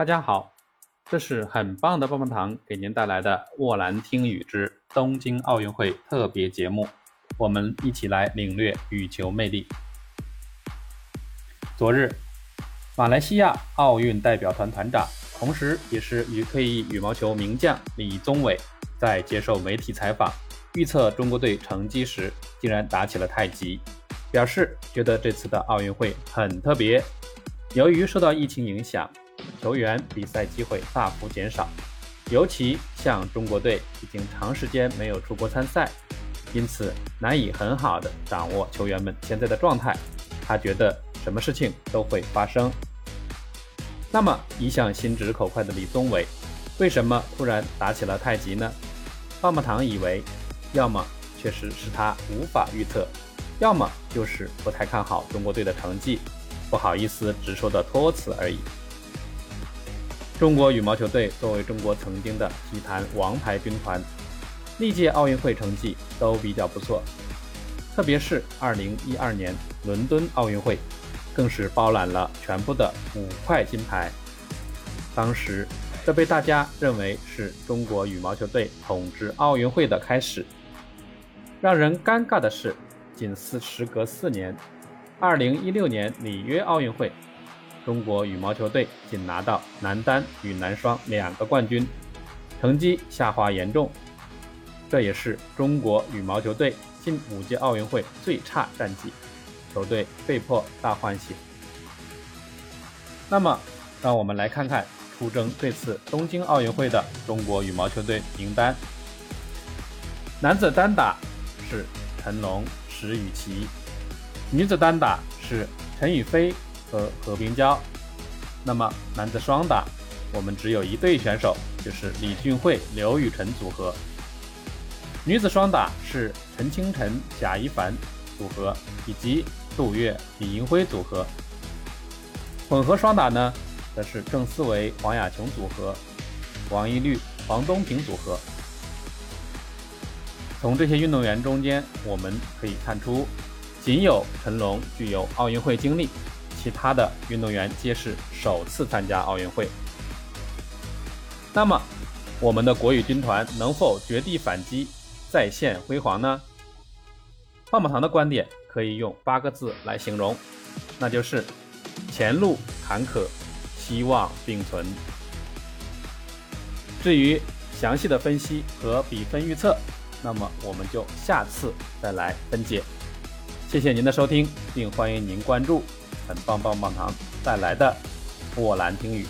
大家好，这是很棒的棒棒糖给您带来的《沃兰听雨之东京奥运会特别节目》，我们一起来领略羽球魅力。昨日，马来西亚奥运代表团团长，同时也是羽退役羽毛球名将李宗伟，在接受媒体采访预测中国队成绩时，竟然打起了太极，表示觉得这次的奥运会很特别。由于受到疫情影响。球员比赛机会大幅减少，尤其像中国队已经长时间没有出国参赛，因此难以很好的掌握球员们现在的状态。他觉得什么事情都会发生。那么一向心直口快的李宗伟，为什么突然打起了太极呢？棒棒糖以为，要么确实是他无法预测，要么就是不太看好中国队的成绩，不好意思直说的托词而已。中国羽毛球队作为中国曾经的体坛王牌军团，历届奥运会成绩都比较不错，特别是2012年伦敦奥运会，更是包揽了全部的五块金牌。当时，这被大家认为是中国羽毛球队统治奥运会的开始。让人尴尬的是，仅四时隔四年，2016年里约奥运会。中国羽毛球队仅拿到男单与男双两个冠军，成绩下滑严重，这也是中国羽毛球队近五届奥运会最差战绩，球队被迫大换血。那么，让我们来看看出征这次东京奥运会的中国羽毛球队名单。男子单打是陈龙、石宇奇，女子单打是陈雨菲。和何冰娇，那么男子双打，我们只有一对选手，就是李俊慧、刘雨辰组合。女子双打是陈清晨、贾一凡组合，以及杜月、李银辉组合。混合双打呢，则是郑思维、黄雅琼组合，王一律、黄东萍组合。从这些运动员中间，我们可以看出，仅有陈龙具有奥运会经历。其他的运动员皆是首次参加奥运会。那么，我们的国羽军团能否绝地反击，再现辉煌呢？棒棒糖的观点可以用八个字来形容，那就是前路坎坷，希望并存。至于详细的分析和比分预测，那么我们就下次再来分解。谢谢您的收听，并欢迎您关注。很棒棒棒糖带来的波兰听语。